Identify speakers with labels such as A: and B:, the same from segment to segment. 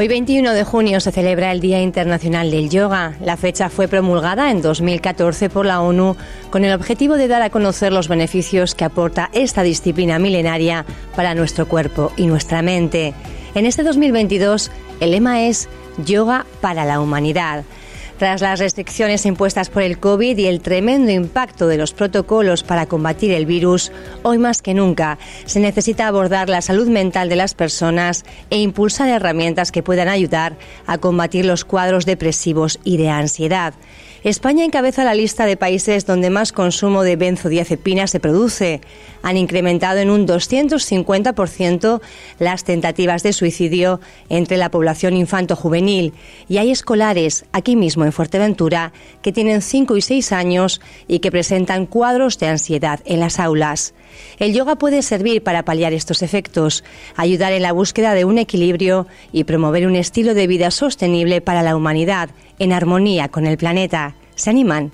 A: Hoy 21 de junio se celebra el Día Internacional del Yoga. La fecha fue promulgada en 2014 por la ONU con el objetivo de dar a conocer los beneficios que aporta esta disciplina milenaria para nuestro cuerpo y nuestra mente. En este 2022 el lema es Yoga para la humanidad. Tras las restricciones impuestas por el COVID y el tremendo impacto de los protocolos para combatir el virus, hoy más que nunca se necesita abordar la salud mental de las personas e impulsar herramientas que puedan ayudar a combatir los cuadros depresivos y de ansiedad. España encabeza la lista de países donde más consumo de benzodiazepina se produce. Han incrementado en un 250% las tentativas de suicidio entre la población infanto-juvenil y hay escolares aquí mismo en Fuerteventura que tienen 5 y 6 años y que presentan cuadros de ansiedad en las aulas. El yoga puede servir para paliar estos efectos, ayudar en la búsqueda de un equilibrio y promover un estilo de vida sostenible para la humanidad, en armonía con el planeta. ¿Se animan?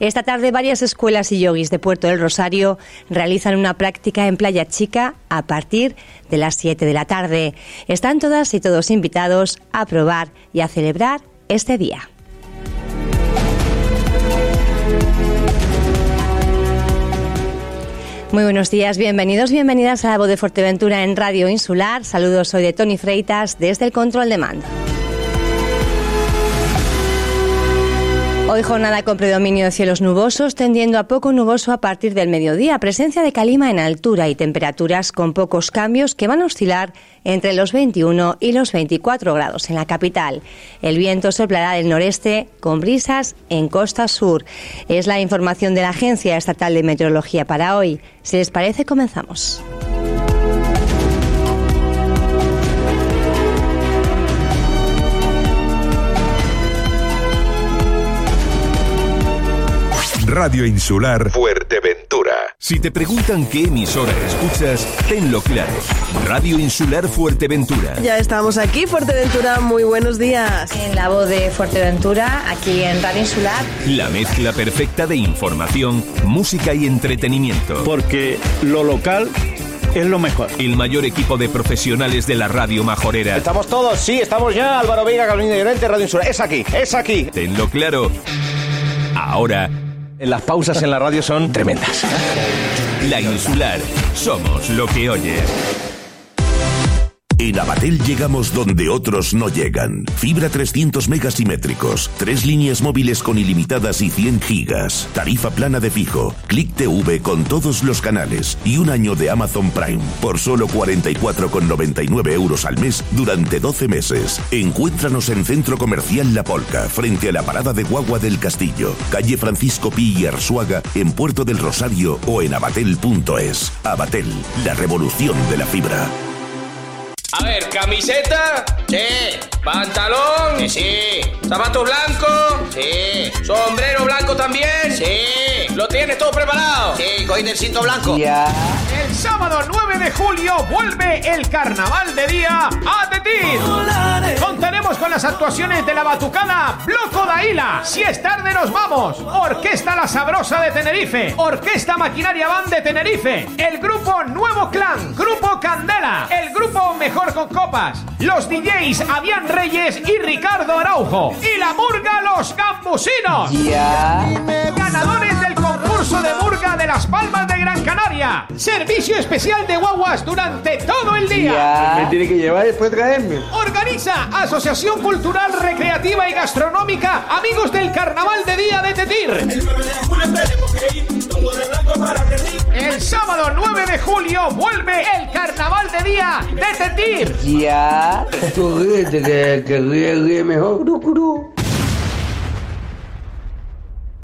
A: Esta tarde varias escuelas y yogis de Puerto del Rosario realizan una práctica en Playa Chica a partir de las 7 de la tarde. Están todas y todos invitados a probar y a celebrar este día. Muy buenos días, bienvenidos, bienvenidas a la voz de Fuerteventura en Radio Insular. Saludos, soy de Tony Freitas desde el control de mando. Hoy jornada con predominio de cielos nubosos, tendiendo a poco nuboso a partir del mediodía. Presencia de calima en altura y temperaturas con pocos cambios que van a oscilar entre los 21 y los 24 grados en la capital. El viento soplará del noreste con brisas en costa sur. Es la información de la Agencia Estatal de Meteorología para hoy. Si les parece, comenzamos.
B: Radio Insular Fuerteventura. Si te preguntan qué emisora escuchas, tenlo claro. Radio Insular Fuerteventura.
C: Ya estamos aquí, Fuerteventura. Muy buenos días.
A: En la voz de Fuerteventura, aquí en Radio Insular.
B: La mezcla perfecta de información, música y entretenimiento.
D: Porque lo local es lo mejor.
B: El mayor equipo de profesionales de la radio majorera.
E: ¿Estamos todos? Sí, estamos ya. Álvaro Vega, Carolina Llorente, Radio Insular. Es aquí, es aquí.
B: Tenlo claro. Ahora
E: las pausas en la radio son tremendas.
B: La Insular. Somos lo que oyes. En Abatel llegamos donde otros no llegan. Fibra 300 megasimétricos, tres líneas móviles con ilimitadas y 100 gigas, tarifa plana de fijo, Click TV con todos los canales y un año de Amazon Prime por solo 44,99 euros al mes durante 12 meses. Encuéntranos en Centro Comercial La Polca, frente a la parada de Guagua del Castillo, calle Francisco Pi y Arzuaga, en Puerto del Rosario o en abatel.es. Abatel, la revolución de la fibra.
F: A ver, camiseta.
G: Sí.
F: Pantalón.
G: Sí, sí.
F: Zapatos blancos.
G: Sí.
F: Sombrero blanco también.
G: Sí.
F: ¿Lo tienes todo preparado?
G: Sí, cogí el cinto blanco.
H: Ya. El sábado 9 de julio vuelve el carnaval de día a Tetir. Contaremos con las actuaciones de la batucada Bloco Daila. Si es tarde nos vamos. Orquesta La Sabrosa de Tenerife. Orquesta Maquinaria Band de Tenerife. El grupo Nuevo Clan. Grupo Candela. El grupo Mejor con Copas. Los DJs Avian Reyes y Ricardo Araujo. Y la Murga Los Campusinos. Ganadores del concurso de Murga de las Palmas de Gran Canaria. Servicio especial de guaguas durante todo el día.
D: Me tiene que llevar y después traerme.
H: Organiza Asociación Cultural Recreativa y Gastronómica Amigos del Carnaval de Día de Tetir. El sábado 9 de julio vuelve el Carnaval de Día de Tetir.
G: Ya.
D: Tú ríete, que, que ríe, ríe mejor.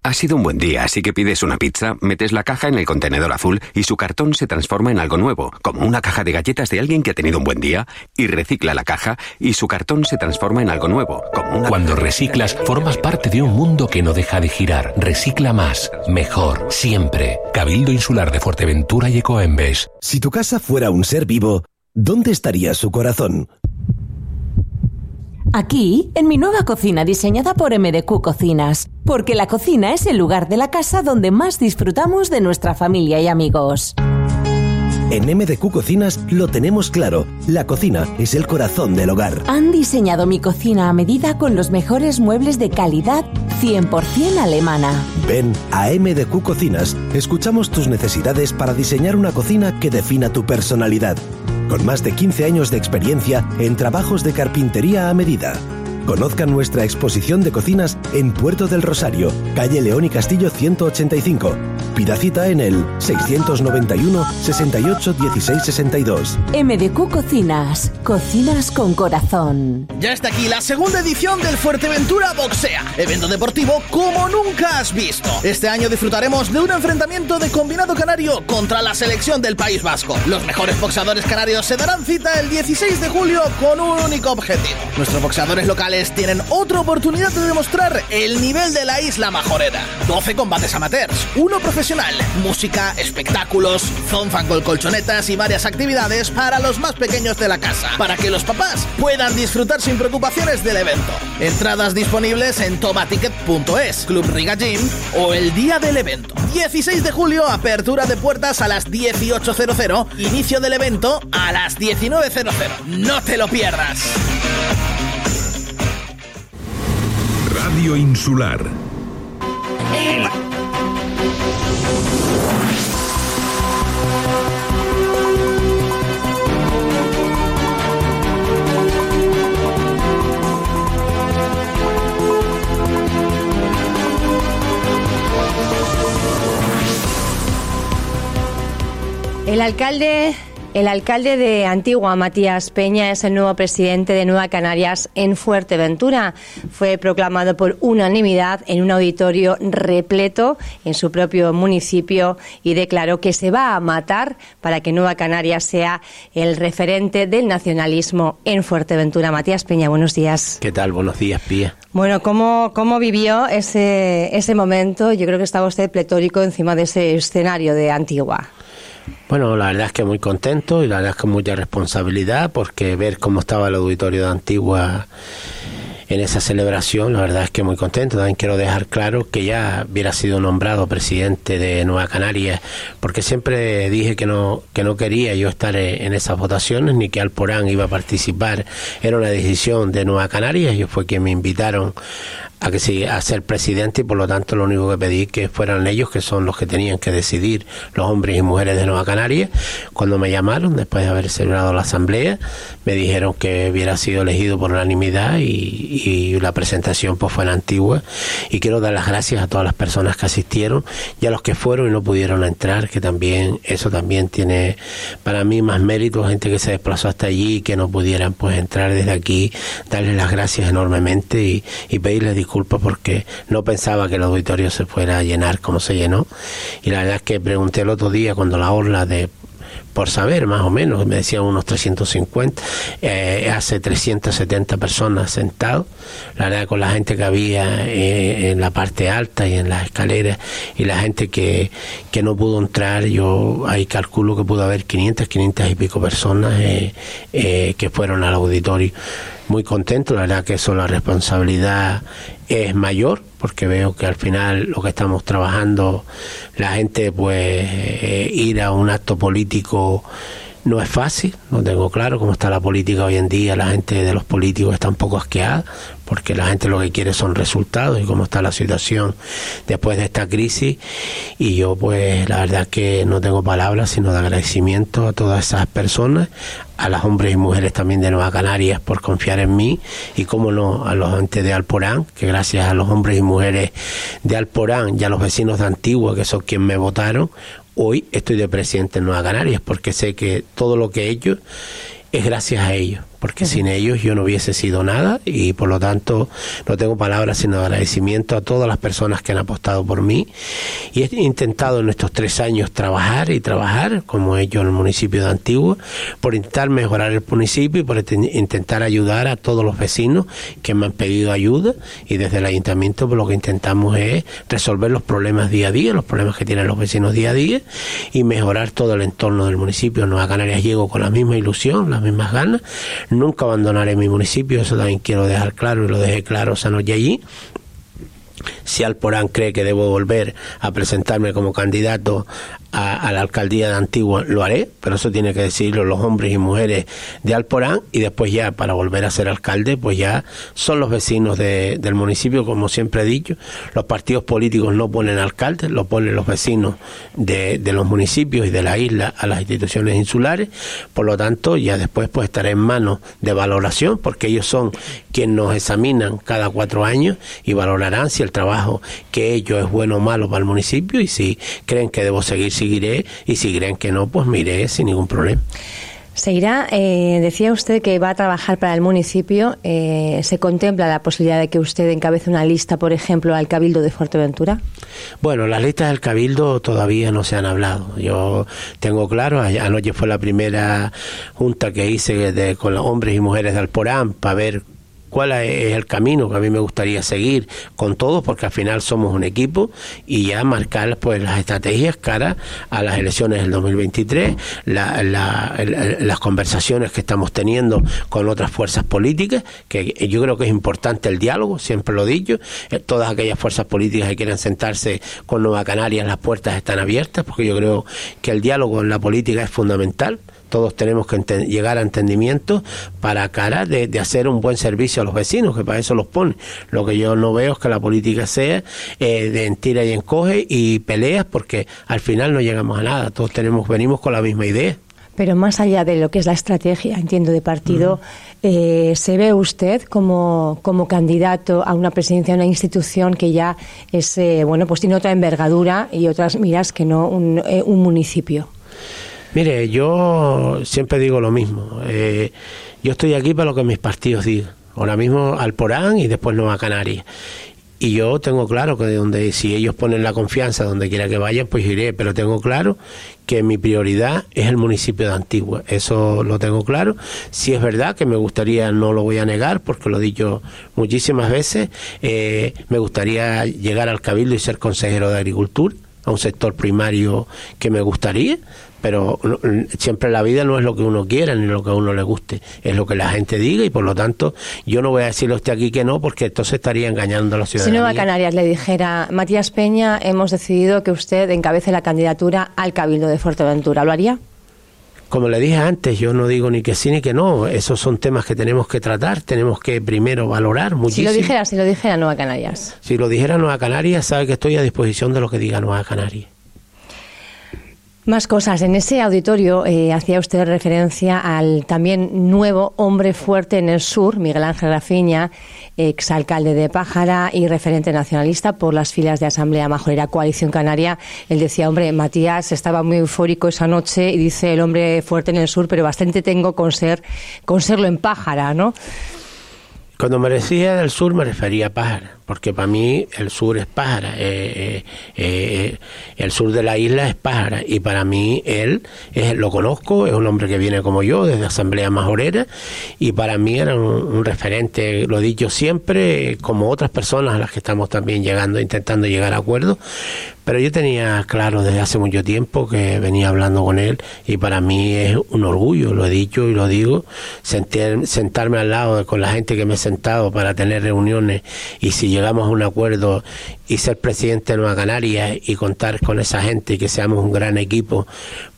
I: Ha sido un buen día, así que pides una pizza, metes la caja en el contenedor azul y su cartón se transforma en algo nuevo, como una caja de galletas de alguien que ha tenido un buen día, y recicla la caja y su cartón se transforma en algo nuevo, como una...
J: Cuando reciclas, formas parte de un mundo que no deja de girar. Recicla más, mejor, siempre. Cabildo Insular de Fuerteventura y Ecoembes.
K: Si tu casa fuera un ser vivo, ¿dónde estaría su corazón?
L: Aquí, en mi nueva cocina diseñada por MDQ Cocinas, porque la cocina es el lugar de la casa donde más disfrutamos de nuestra familia y amigos.
K: En MDQ Cocinas lo tenemos claro. La cocina es el corazón del hogar.
L: Han diseñado mi cocina a medida con los mejores muebles de calidad 100% alemana.
K: Ven a MDQ Cocinas. Escuchamos tus necesidades para diseñar una cocina que defina tu personalidad. Con más de 15 años de experiencia en trabajos de carpintería a medida. Conozcan nuestra exposición de cocinas en Puerto del Rosario, calle León y Castillo 185. Pida cita en el 691 68 16 62.
L: MDQ Cocinas. Cocinas con corazón.
M: Ya está aquí la segunda edición del Fuerteventura Boxea, evento deportivo como nunca has visto. Este año disfrutaremos de un enfrentamiento de combinado canario contra la selección del País Vasco. Los mejores boxeadores canarios se darán cita el 16 de julio con un único objetivo. Nuestros boxeadores locales tienen otra oportunidad de demostrar el nivel de la isla majorera. 12 combates amateurs, uno profesional, música, espectáculos, zonfan con colchonetas y varias actividades para los más pequeños de la casa, para que los papás puedan disfrutar sin preocupaciones del evento. Entradas disponibles en tomaticket.es, Club Riga Gym o el día del evento. 16 de julio, apertura de puertas a las 18.00, inicio del evento a las 19.00. No te lo pierdas.
B: Radio Insular.
A: El alcalde el alcalde de Antigua, Matías Peña, es el nuevo presidente de Nueva Canarias en Fuerteventura. Fue proclamado por unanimidad en un auditorio repleto en su propio municipio y declaró que se va a matar para que Nueva Canarias sea el referente del nacionalismo en Fuerteventura. Matías Peña, buenos días.
N: ¿Qué tal? Buenos días, Pía.
A: Bueno, ¿cómo, cómo vivió ese, ese momento? Yo creo que estaba usted pletórico encima de ese escenario de Antigua.
N: Bueno, la verdad es que muy contento y la verdad es que mucha responsabilidad porque ver cómo estaba el auditorio de Antigua en esa celebración, la verdad es que muy contento. También quiero dejar claro que ya hubiera sido nombrado presidente de Nueva Canarias, porque siempre dije que no, que no quería yo estar en esas votaciones, ni que Alporán iba a participar. Era una decisión de Nueva Canarias, yo fue quien me invitaron a que sí, a ser presidente y por lo tanto lo único que pedí que fueran ellos que son los que tenían que decidir los hombres y mujeres de Nueva Canarias cuando me llamaron después de haber celebrado la asamblea me dijeron que hubiera sido elegido por unanimidad y, y la presentación pues fue en Antigua. Y quiero dar las gracias a todas las personas que asistieron y a los que fueron y no pudieron entrar que también eso también tiene para mí más mérito gente que se desplazó hasta allí y que no pudieran pues entrar desde aquí darles las gracias enormemente y, y pedirles disculpas disculpa porque no pensaba que el auditorio se fuera a llenar como se llenó. Y la verdad es que pregunté el otro día cuando la orla de por saber más o menos, me decían unos 350, eh, hace 370 personas sentados, la verdad con la gente que había eh, en la parte alta y en las escaleras y la gente que, que no pudo entrar, yo ahí calculo que pudo haber 500, 500 y pico personas eh, que fueron al auditorio muy contento, la verdad que eso la responsabilidad es mayor porque veo que al final lo que estamos trabajando la gente pues eh, ir a un acto político no es fácil, no tengo claro cómo está la política hoy en día, la gente de los políticos está un poco asqueada, porque la gente lo que quiere son resultados y cómo está la situación después de esta crisis. Y yo pues la verdad que no tengo palabras, sino de agradecimiento a todas esas personas, a las hombres y mujeres también de Nueva Canarias por confiar en mí y cómo no a los antes de Alporán, que gracias a los hombres y mujeres de Alporán y a los vecinos de Antigua, que son quienes me votaron, hoy estoy de presidente en Nueva Canarias porque sé que todo lo que he hecho es gracias a ellos porque sin ellos yo no hubiese sido nada y por lo tanto no tengo palabras sino agradecimiento a todas las personas que han apostado por mí y he intentado en estos tres años trabajar y trabajar como he hecho en el municipio de Antigua por intentar mejorar el municipio y por intentar ayudar a todos los vecinos que me han pedido ayuda y desde el ayuntamiento pues, lo que intentamos es resolver los problemas día a día, los problemas que tienen los vecinos día a día y mejorar todo el entorno del municipio. Nueva Canarias llego con la misma ilusión, las mismas ganas Nunca abandonaré mi municipio, eso también quiero dejar claro y lo dejé claro esa noche allí. Si Alporán cree que debo volver a presentarme como candidato a, la alcaldía de Antigua, lo haré, pero eso tiene que decirlo los hombres y mujeres de Alporán y después ya para volver a ser alcalde, pues ya son los vecinos del municipio, como siempre he dicho, los partidos políticos no ponen alcaldes, lo ponen los vecinos de, de los municipios y de la isla a las instituciones insulares, por lo tanto ya después pues estaré en manos de valoración, porque ellos son quienes nos examinan cada cuatro años y valorarán si el trabajo que ellos es bueno o malo para el municipio y si creen que debo seguir seguiré y si creen que no, pues miré sin ningún problema.
A: Seguirá, eh, decía usted que va a trabajar para el municipio. Eh, ¿Se contempla la posibilidad de que usted encabece una lista, por ejemplo, al Cabildo de Fuerteventura?
N: Bueno, las listas del Cabildo todavía no se han hablado. Yo tengo claro, anoche fue la primera junta que hice con los hombres y mujeres de Alporán para ver cuál es el camino que a mí me gustaría seguir con todos, porque al final somos un equipo y ya marcar pues las estrategias cara a las elecciones del 2023, las conversaciones que estamos teniendo con otras fuerzas políticas, que yo creo que es importante el diálogo, siempre lo he dicho, eh, todas aquellas fuerzas políticas que quieran sentarse con Nueva Canarias, las puertas están abiertas, porque yo creo que el diálogo en la política es fundamental todos tenemos que llegar a entendimiento para cara de, hacer un buen servicio a los vecinos, que para eso los pone. Lo que yo no veo es que la política sea eh, de entira y encoge y peleas, porque al final no llegamos a nada. Todos tenemos, venimos con la misma idea.
A: Pero más allá de lo que es la estrategia, entiendo, de partido, eh, ¿se ve usted como, como candidato a una presidencia de una institución que ya es, eh, bueno, pues tiene otra envergadura y otras miras que no un, un municipio?
N: Mire, yo siempre digo lo mismo. Eh, yo estoy aquí para lo que mis partidos digan. Ahora mismo Alporán y después Nueva Canaria. Y yo tengo claro que de donde, si ellos ponen la confianza donde quiera que vayan, pues iré. Pero tengo claro que mi prioridad es el municipio de Antigua. Eso lo tengo claro. Si es verdad que me gustaría, no lo voy a negar, porque lo he dicho muchísimas veces, eh, me gustaría llegar al Cabildo y ser consejero de Agricultura a un sector primario que me gustaría, pero siempre la vida no es lo que uno quiera ni lo que a uno le guste, es lo que la gente diga y por lo tanto yo no voy a decirle a usted aquí que no porque entonces estaría engañando a la ciudadanía.
A: Si Nueva Canarias le dijera, Matías Peña, hemos decidido que usted encabece la candidatura al Cabildo de Fuerteventura, ¿lo haría?
N: Como le dije antes, yo no digo ni que sí ni que no. Esos son temas que tenemos que tratar, tenemos que primero valorar muchísimo.
A: Si lo dijera, si lo dijera Nueva Canarias.
N: Si lo dijera Nueva Canarias, sabe que estoy a disposición de lo que diga Nueva Canarias.
A: Más cosas. En ese auditorio eh, hacía usted referencia al también nuevo hombre fuerte en el sur, Miguel Ángel Rafiña, exalcalde de Pájara y referente nacionalista por las filas de Asamblea Majorera Coalición Canaria. Él decía, hombre, Matías estaba muy eufórico esa noche y dice el hombre fuerte en el sur, pero bastante tengo con ser con serlo en Pájara, ¿no?
N: Cuando me decía del sur me refería a Pájara porque para mí el sur es pájara, eh, eh, eh, el sur de la isla es pájara, y para mí él lo conozco, es un hombre que viene como yo, desde Asamblea Majorera, y para mí era un, referente, lo he dicho siempre, como otras personas a las que estamos también llegando, intentando llegar a acuerdos, pero yo tenía claro desde hace mucho tiempo que venía hablando con él y para mí es un orgullo, lo he dicho y lo digo, sentarme al lado de, con la gente que me he sentado para tener reuniones y si llegamos a un acuerdo y ser presidente de Nueva Canarias y contar con esa gente y que seamos un gran equipo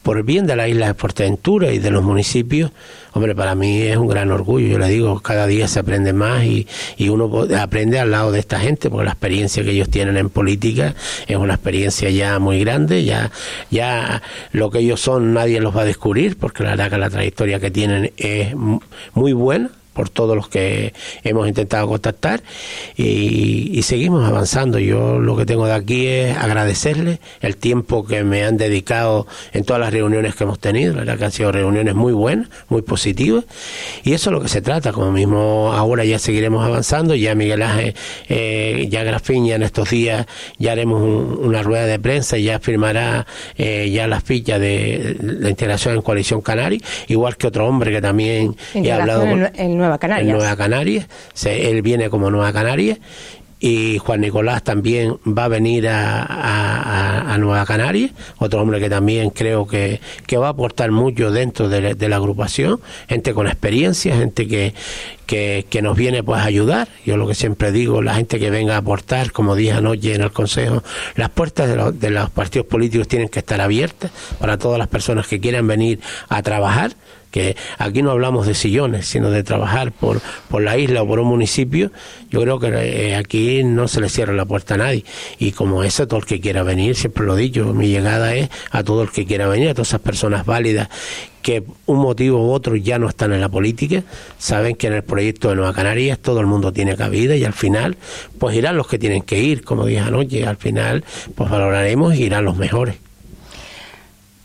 N: por el bien de la isla de Fuerteventura y de los municipios, hombre, para mí es un gran orgullo. Yo le digo, cada día se aprende más y, y uno aprende al lado de esta gente, porque la experiencia que ellos tienen en política es una experiencia ya muy grande, ya, ya lo que ellos son nadie los va a descubrir, porque la verdad que la trayectoria que tienen es muy buena por todos los que hemos intentado contactar y, seguimos avanzando. Yo lo que tengo de aquí es agradecerles el tiempo que me han dedicado en todas las reuniones que hemos tenido, la verdad que han sido reuniones muy buenas, muy positivas y eso es lo que se trata, como mismo ahora ya seguiremos avanzando, ya Miguel Ángel, eh, ya Grafiña en estos días ya haremos una rueda de prensa y ya firmará eh, ya las fichas de la integración en Coalición Canaria, igual que otro hombre que también he hablado
A: con... Nueva Canarias.
N: Nueva Canarias, él viene como Nueva Canarias y Juan Nicolás también va a venir a, Nueva Canaria, otro hombre que también creo que, va a aportar mucho dentro de, la agrupación, gente con experiencia, gente que, que, que, nos viene pues a ayudar. Yo lo que siempre digo, la gente que venga a aportar, como dije anoche en el Consejo, las puertas de, de los partidos políticos tienen que estar abiertas para todas las personas que quieran venir a trabajar que aquí no hablamos de sillones, sino de trabajar por, por la isla o por un municipio, yo creo que eh, aquí no se le cierra la puerta a nadie. Y como eso, todo el que quiera venir, siempre lo he dicho, mi llegada es a todo el que quiera venir, a todas esas personas válidas que un motivo u otro ya no están en la política, saben que en el proyecto de Nueva Canarias todo el mundo tiene cabida y al final pues irán los que tienen que ir, como dije anoche, al final pues valoraremos y irán los mejores.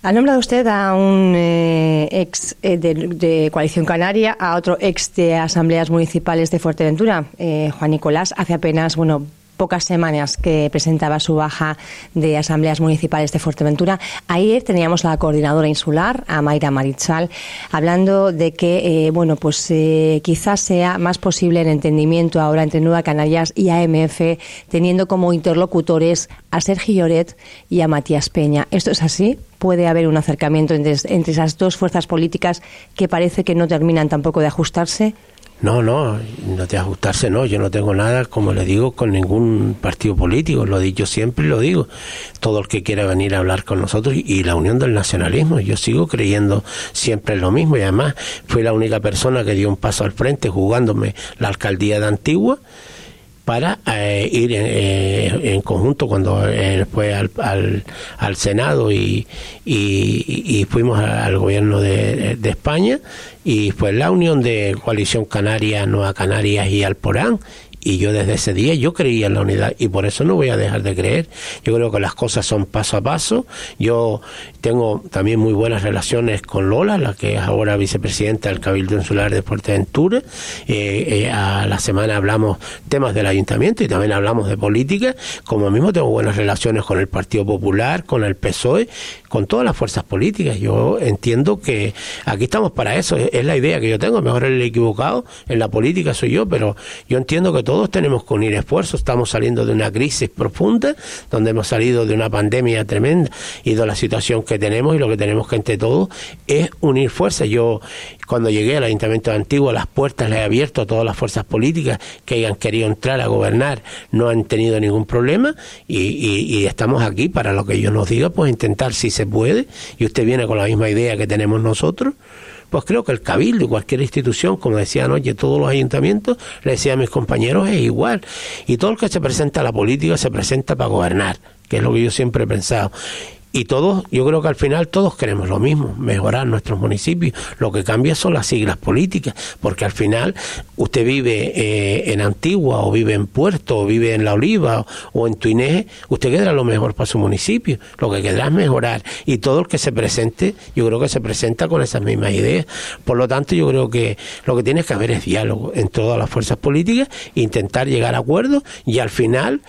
A: Ha nombrado usted a un eh, ex eh, de, Coalición Canaria, a otro ex de Asambleas Municipales de Fuerteventura, eh, Juan Nicolás, hace apenas, bueno, pocas semanas que presentaba su baja de asambleas municipales de Fuerteventura. Ayer teníamos la coordinadora insular, a Mayra Marichal, hablando de que, eh, bueno, pues eh, quizás sea más posible el entendimiento ahora entre Nueva Canarias y AMF, teniendo como interlocutores a Sergio Lloret y a Matías Peña. ¿Esto es así? ¿Puede haber un acercamiento entre, entre esas dos fuerzas políticas que parece que no terminan tampoco de ajustarse?
N: No, no, no te ajustarse, no. Yo no tengo nada, como le digo, con ningún partido político. Lo he dicho siempre y lo digo. Todo el que quiera venir a hablar con nosotros y la unión del nacionalismo. Yo sigo creyendo siempre en lo mismo y además fui la única persona que dio un paso al frente jugándome la alcaldía de Antigua para eh, ir eh, en conjunto cuando eh, fue al, al, Senado y, y, fuimos al gobierno de, de, España. Y fue la unión de Coalición Canaria, Nueva Canarias y Alporán y yo desde ese día yo creía en la unidad y por eso no voy a dejar de creer. Yo creo que las cosas son paso a paso. Yo tengo también muy buenas relaciones con Lola, la que es ahora vicepresidenta del Cabildo Insular de Fuerteventura. Eh, eh, a la semana hablamos temas del ayuntamiento y también hablamos de política. Como mismo tengo buenas relaciones con el Partido Popular, con el PSOE, con todas las fuerzas políticas. Yo entiendo que aquí estamos para eso. Es la idea que yo tengo. Mejor el equivocado en la política soy yo, pero yo entiendo que todos tenemos que unir esfuerzos. Estamos saliendo de una crisis profunda, donde hemos salido de una pandemia tremenda y de la situación que tenemos y lo que tenemos que entre todos es unir fuerzas. Yo cuando llegué al Ayuntamiento de Antigua, las puertas las he abierto a todas las fuerzas políticas que hayan querido entrar a gobernar, no han tenido ningún problema y, y estamos aquí para lo que ellos nos digan, pues intentar si se puede y usted viene con la misma idea que tenemos nosotros pues creo que el cabildo y cualquier institución, como decía anoche, todos los ayuntamientos, le decía a mis compañeros, es igual. Y todo el que se presenta a la política se presenta para gobernar, que es lo que yo siempre he pensado. Y todos, yo creo que al final todos queremos lo mismo, mejorar nuestros municipios. Lo que cambia son las siglas políticas, porque al final usted vive eh, en Antigua o vive en Puerto o vive en La Oliva o, en Tuiné, usted quedará lo mejor para su municipio. Lo que quedará es mejorar. Y todo el que se presente, yo creo que se presenta con esas mismas ideas. Por lo tanto, yo creo que lo que tiene que haber es diálogo en todas las fuerzas políticas, intentar llegar a acuerdos y al final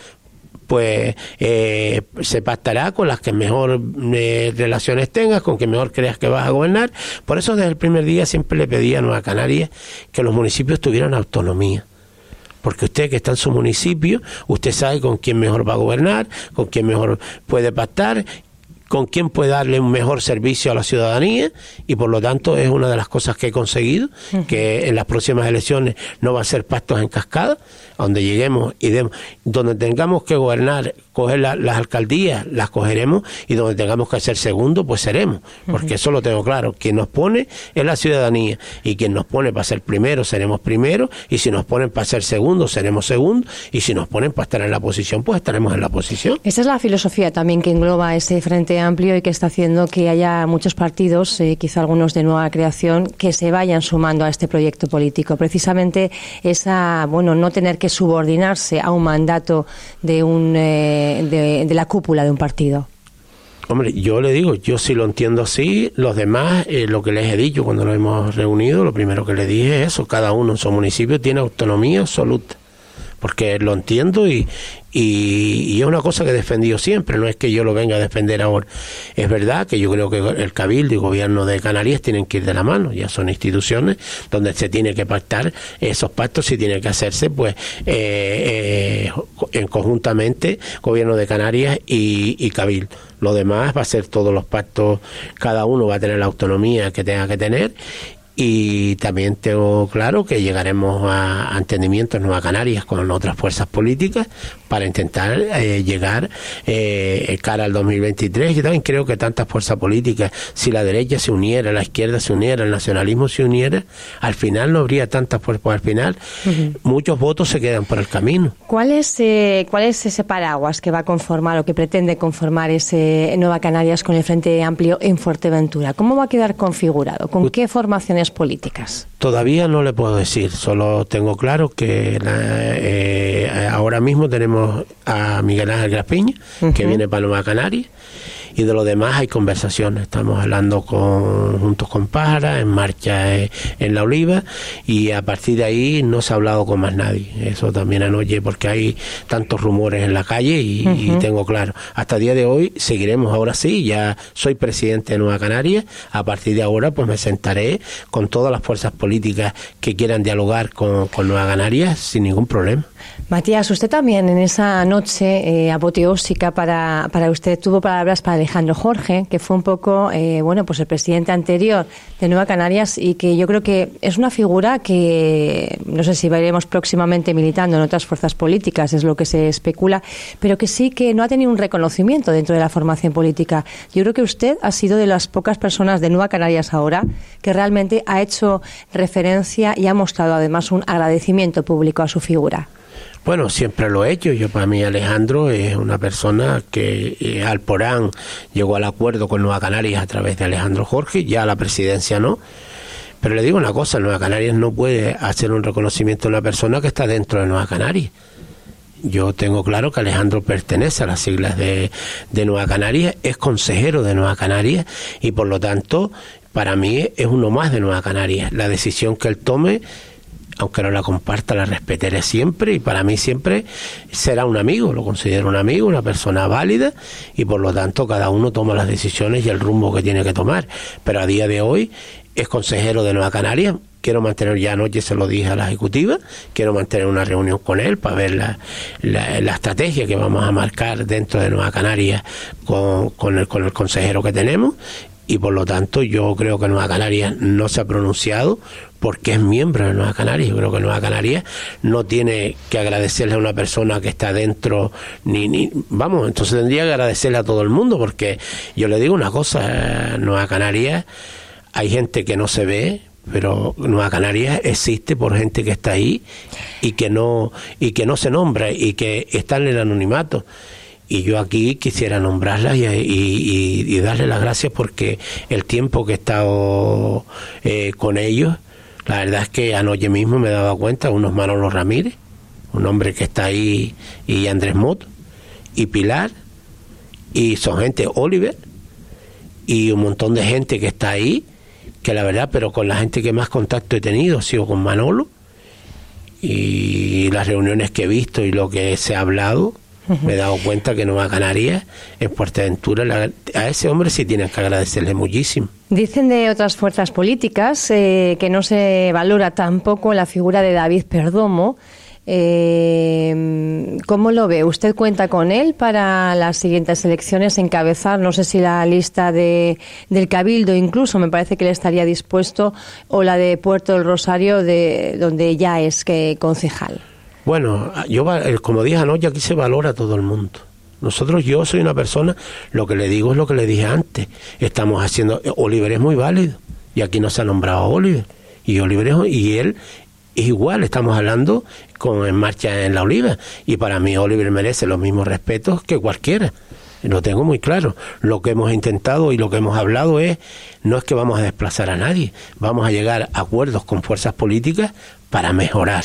N: pues eh, se pactará con las que mejor eh, relaciones tengas, con que mejor creas que vas a gobernar. Por eso desde el primer día siempre le pedí a Nueva Canarias que los municipios tuvieran autonomía porque usted que está en su municipio, usted sabe con quién mejor va a gobernar, con quién mejor puede pactar con quién puede darle un mejor servicio a la ciudadanía y por lo tanto es una de las cosas que he conseguido, que en las próximas elecciones no va a ser pactos en cascada, donde lleguemos y demos, donde tengamos que gobernar, coger las alcaldías, las cogeremos y donde tengamos que ser segundo, pues seremos, porque eso lo tengo claro, quien nos pone es la ciudadanía y quien nos pone para ser primero, seremos primero y si nos ponen para ser segundo, seremos segundo y si nos ponen para estar en la posición, pues estaremos en la posición.
A: Esa es la filosofía también que engloba ese frente amplio y que está haciendo que haya muchos partidos, eh, quizá algunos de nueva creación, que se vayan sumando a este proyecto político. Precisamente esa, bueno, no tener que subordinarse a un mandato de, un, eh, de, la cúpula de un partido.
N: Hombre, yo le digo, yo sí lo entiendo así, los demás, eh, lo que les he dicho cuando nos hemos reunido, lo primero que les dije es eso, cada uno en su municipio tiene autonomía absoluta porque lo entiendo y, y, es una cosa que he defendido siempre, no es que yo lo venga a defender ahora. Es verdad que yo creo que el Cabildo y el Gobierno de Canarias tienen que ir de la mano, ya son instituciones donde se tiene que pactar esos pactos y tiene que hacerse pues eh, eh, en conjuntamente Gobierno de Canarias y, y Cabildo. Lo demás va a ser todos los pactos, cada uno va a tener la autonomía que tenga que tener y también tengo claro que llegaremos a, entendimientos en Nueva Canarias con otras fuerzas políticas para intentar eh, llegar eh, cara al 2023. Yo también creo que tantas fuerzas políticas, si la derecha se uniera, la izquierda se uniera, el nacionalismo se uniera, al final no habría tantas fuerzas. Al final, muchos votos se quedan por el camino.
A: ¿Cuál es, eh, ¿Cuál es ese paraguas que va a conformar o que pretende conformar ese Nueva Canarias con el Frente Amplio en Fuerteventura? ¿Cómo va a quedar configurado? ¿Con qué formaciones políticas?
N: Todavía no le puedo decir, solo tengo claro que eh, ahora mismo tenemos a Miguel Ángel Graspiña, que viene para Nueva Canaria, y de lo demás hay conversaciones. Estamos hablando con, juntos con Pájara, en marcha eh, en La Oliva, y a partir de ahí no se ha hablado con más nadie. Eso también anoche, porque hay tantos rumores en la calle y, tengo claro. Hasta el día de hoy seguiremos ahora sí, ya soy presidente de Nueva Canaria, a partir de ahora pues me sentaré con todas las fuerzas políticas que quieran dialogar con, con Nueva Canarias sin ningún problema.
A: Matías, usted también en esa noche eh, apoteósica para, para usted tuvo palabras para Alejandro Jorge, que fue un poco, eh, bueno, pues el presidente anterior de Nueva Canarias y que yo creo que es una figura que no sé si veremos próximamente militando en otras fuerzas políticas, es lo que se especula, pero que sí que no ha tenido un reconocimiento dentro de la formación política. Yo creo que usted ha sido de las pocas personas de Nueva Canarias ahora que realmente ha hecho referencia y ha mostrado además un agradecimiento público a su figura.
N: Bueno, siempre lo he hecho. Yo para mí Alejandro es una persona que eh, al Porán llegó al acuerdo con Nueva Canarias a través de Alejandro Jorge, ya la presidencia no. Pero le digo una cosa, Nueva Canarias no puede hacer un reconocimiento a una persona que está dentro de Nueva Canarias. Yo tengo claro que Alejandro pertenece a las siglas de, de Nueva Canarias, es consejero de Nueva Canarias y por lo tanto para mí es uno más de Nueva Canarias. La decisión que él tome aunque no la comparta, la respetaré siempre y para mí siempre será un amigo, lo considero un amigo, una persona válida y por lo tanto cada uno toma las decisiones y el rumbo que tiene que tomar. Pero a día de hoy es consejero de Nueva Canaria, quiero mantener, ya anoche se lo dije a la ejecutiva, quiero mantener una reunión con él para ver la, la, estrategia que vamos a marcar dentro de Nueva Canaria con, con, el, con el consejero que tenemos y por lo tanto yo creo que Nueva Canarias no se ha pronunciado porque es miembro de Nueva Canarias. Yo creo que Nueva Canarias no tiene que agradecerle a una persona que está dentro, ni, ni vamos, entonces tendría que agradecerle a todo el mundo, porque yo le digo una cosa, Nueva Canarias hay gente que no se ve, pero Nueva Canarias existe por gente que está ahí y que no y que no se nombra y que está en el anonimato y yo aquí quisiera nombrarla y, y, darle las gracias porque el tiempo que he estado eh, con ellos, la verdad es que anoche mismo me he dado cuenta, unos Manolo Ramírez, un hombre que está ahí, y Andrés Mot, y Pilar, y son gente, Oliver, y un montón de gente que está ahí, que la verdad, pero con la gente que más contacto he tenido ha sido con Manolo, y las reuniones que he visto y lo que se ha hablado, me he dado cuenta que Nueva Canarias, en Fuerteventura, a ese hombre sí tienes que agradecerle muchísimo.
A: Dicen de otras fuerzas políticas eh, que no se valora tampoco la figura de David Perdomo. Eh, ¿Cómo lo ve? ¿Usted cuenta con él para las siguientes elecciones encabezar, no sé si la lista de, del Cabildo incluso, me parece que él estaría dispuesto, o la de Puerto del Rosario, de, donde ya es que concejal?
N: Bueno, yo como dije anoche, aquí se valora a todo el mundo. Nosotros, yo soy una persona, lo que le digo es lo que le dije antes. Estamos haciendo, Oliver es muy válido, y aquí no se ha nombrado Oliver. Y Oliver es, y él es igual, estamos hablando con En Marcha en la Oliva. Y para mí Oliver merece los mismos respetos que cualquiera. Lo tengo muy claro. Lo que hemos intentado y lo que hemos hablado es, no es que vamos a desplazar a nadie, vamos a llegar a acuerdos con fuerzas políticas para mejorar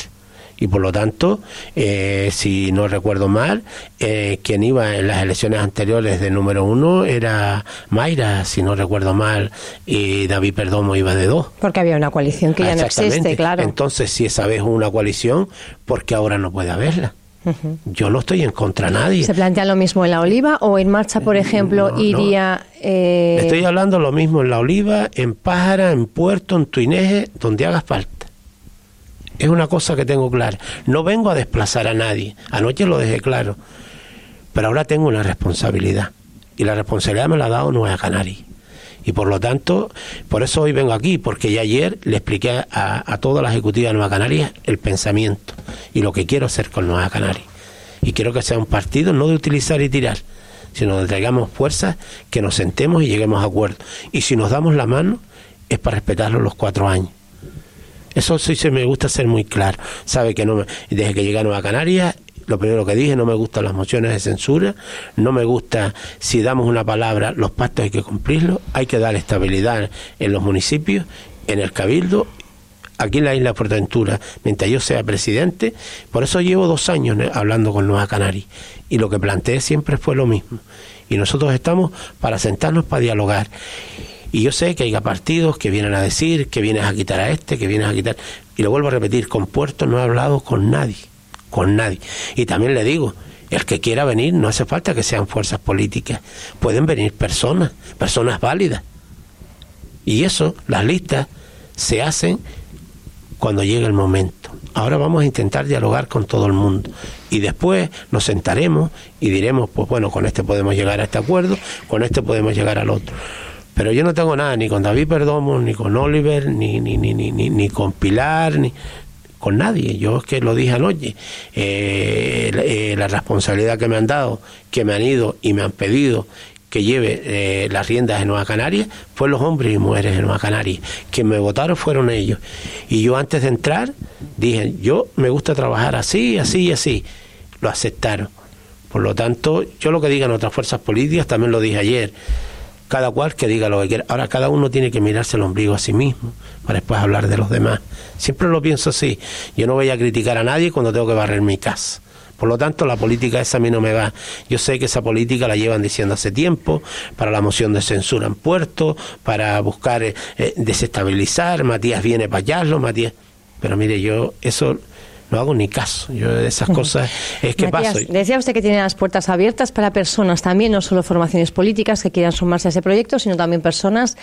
N: y por lo tanto, eh, si no recuerdo mal, eh, quien iba en las elecciones anteriores de número uno era Mayra, si no recuerdo mal, y David Perdomo iba de dos.
A: Porque había una coalición que ya no existe, claro.
N: Entonces, si esa vez hubo una coalición, ¿por qué ahora no puede haberla? Yo no estoy en contra de nadie.
A: ¿Se plantea lo mismo en la Oliva o en marcha, por ejemplo, iría...
N: Eh... Estoy hablando lo mismo en la Oliva, en Pájara, en Puerto, en Tuineje, donde haga falta. Es una cosa que tengo clara. No vengo a desplazar a nadie. Anoche lo dejé claro. Pero ahora tengo una responsabilidad. Y la responsabilidad me la ha dado Nueva Canaria. Y por lo tanto, por eso hoy vengo aquí, porque ya ayer le expliqué a, toda la ejecutiva de Nueva Canarias el pensamiento y lo que quiero hacer con Nueva Canaria. Y quiero que sea un partido no de utilizar y tirar, sino de traigamos fuerzas, que nos sentemos y lleguemos a acuerdo. Y si nos damos la mano, es para respetarlo los cuatro años. Eso sí se me gusta ser muy claro. Sabe que no desde que llegué a Nueva Canarias lo primero que dije, no me gustan las mociones de censura, no me gusta si damos una palabra, los pactos hay que cumplirlos, hay que dar estabilidad en los municipios, en el cabildo, aquí en la isla de Fuerteventura, mientras yo sea presidente, por eso llevo dos años hablando con Nueva Canaria y lo que planteé siempre fue lo mismo. Y nosotros estamos para sentarnos para dialogar. Y yo sé que hay partidos que vienen a decir que vienes a quitar a este, que vienes a quitar. Y lo vuelvo a repetir, con Puerto no he hablado con nadie con nadie. Y también le digo, el que quiera venir no hace falta que sean fuerzas políticas, pueden venir personas, personas válidas. Y eso, las listas, se hacen cuando llegue el momento. Ahora vamos a intentar dialogar con todo el mundo y después nos sentaremos y diremos, pues bueno, con este podemos llegar a este acuerdo, con este podemos llegar al otro. Pero yo no tengo nada ni con David Perdomo, ni con Oliver, ni, ni, ni, ni, ni con Pilar, ni, con nadie. Yo es que lo dije anoche. Eh, eh, la responsabilidad que me han dado, que me han ido y me han pedido que lleve eh, las riendas de Nueva Canarias, fue los hombres y mujeres de Nueva Canarias. Quien me votaron fueron ellos. Y yo antes de entrar dije, yo me gusta trabajar así, así y así. Lo aceptaron. Por lo tanto, yo lo que digan otras fuerzas políticas, también lo dije ayer cada cual que diga lo que quiera. Ahora cada uno tiene que mirarse el ombligo a sí mismo para después hablar de los demás. Siempre lo pienso así. Yo no voy a criticar a nadie cuando tengo que barrer mi casa. Por lo tanto, la política esa a mí no me va. Yo sé que esa política la llevan diciendo hace tiempo, para la moción de censura en puerto, para buscar eh, eh, desestabilizar, Matías viene para hallarlo, Matías... Pero mire, yo eso no hago ni caso. Yo de esas cosas es que paso.
A: Decía usted que tiene las puertas abiertas para personas también, no solo formaciones políticas que quieran sumarse a ese proyecto, sino también personas.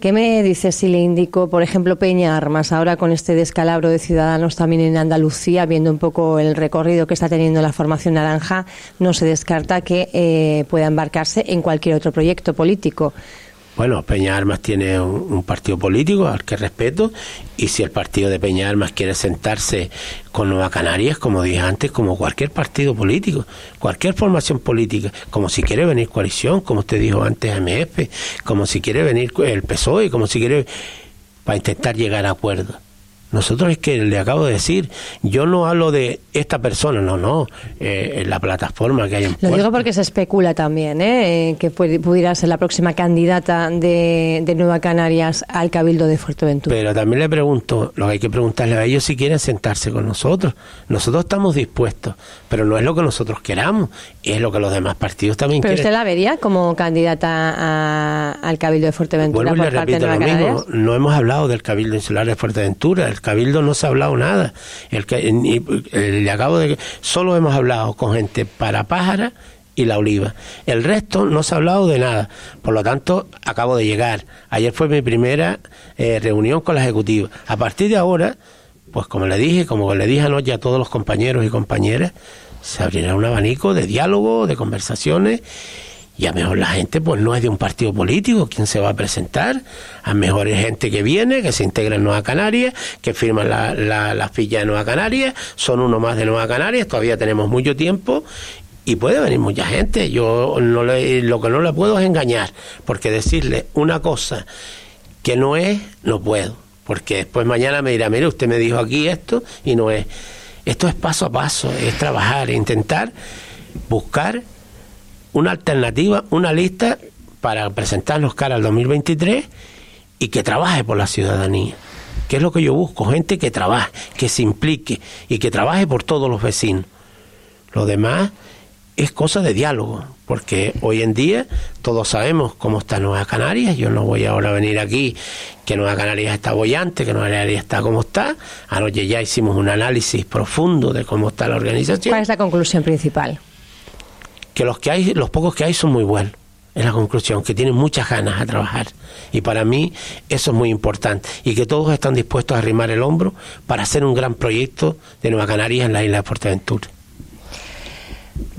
A: ¿Qué me dice si le indico, por ejemplo, Peña Armas, ahora con este descalabro de ciudadanos también en Andalucía, viendo un poco el recorrido que está teniendo la formación naranja, no se descarta que eh, pueda embarcarse en cualquier otro proyecto político?
N: Bueno, Peña Armas tiene un, partido político al que respeto y si el partido de Peña Armas quiere sentarse con Nueva Canarias, como dije antes, como cualquier partido político, cualquier formación política, como si quiere venir coalición, como usted dijo antes MF, como si quiere venir el PSOE, como si quiere para intentar llegar a acuerdos. Nosotros es que le acabo de decir, yo no hablo de esta persona, no, no, eh, la plataforma que hay en
A: Lo digo porque se especula también, ¿eh? que pudiera ser la próxima candidata de, de, Nueva Canarias al Cabildo de Fuerteventura.
N: Pero también le pregunto, lo que hay que preguntarle a ellos si quieren sentarse con nosotros. Nosotros estamos dispuestos, pero no es lo que nosotros queramos, es lo que los demás partidos también
A: pero
N: quieren.
A: ¿Pero usted la vería como candidata al Cabildo de Fuerteventura
N: por parte de Nueva Canarias? no hemos hablado del Cabildo Insular de Fuerteventura, el Cabildo no se ha hablado nada. El que le acabo de solo hemos hablado con gente para Pájara y la Oliva. El resto no se ha hablado de nada. Por lo tanto, acabo de llegar. Ayer fue mi primera eh, reunión con la ejecutiva. A partir de ahora, pues como le dije, como le dije anoche a todos los compañeros y compañeras, se abrirá un abanico de diálogo, de conversaciones y a mejor la gente pues no es de un partido político, ¿quién se va a presentar? A mejor es gente que viene, que se integra en Nueva Canarias, que firma la, la, de Nueva Canarias, son uno más de Nueva Canarias, todavía tenemos mucho tiempo y puede venir mucha gente. Yo lo que no le puedo es engañar, porque decirle una cosa que no es, no puedo, porque después mañana me dirá, mire, usted me dijo aquí esto y no es. Esto es paso a paso, es trabajar, intentar buscar una alternativa, una lista para presentarnos cara al 2023 y que trabaje por la ciudadanía. que es lo que yo busco, gente que trabaje, que se implique y que trabaje por todos los vecinos. Lo demás es cosa de diálogo, porque hoy en día todos sabemos cómo está Nueva Canarias, yo no voy ahora a venir aquí que Nueva Canarias está bollante, que Nueva Canarias está como está, anoche ya hicimos un análisis profundo de cómo está la organización.
A: ¿Cuál es la conclusión principal?
N: Que los que hay, los pocos que hay son muy buenos es la conclusión, que tienen muchas ganas a trabajar. Y para mí eso es muy importante. Y que todos están dispuestos a arrimar el hombro para hacer un gran proyecto de Nueva Canarias en la isla de Fuerteventura.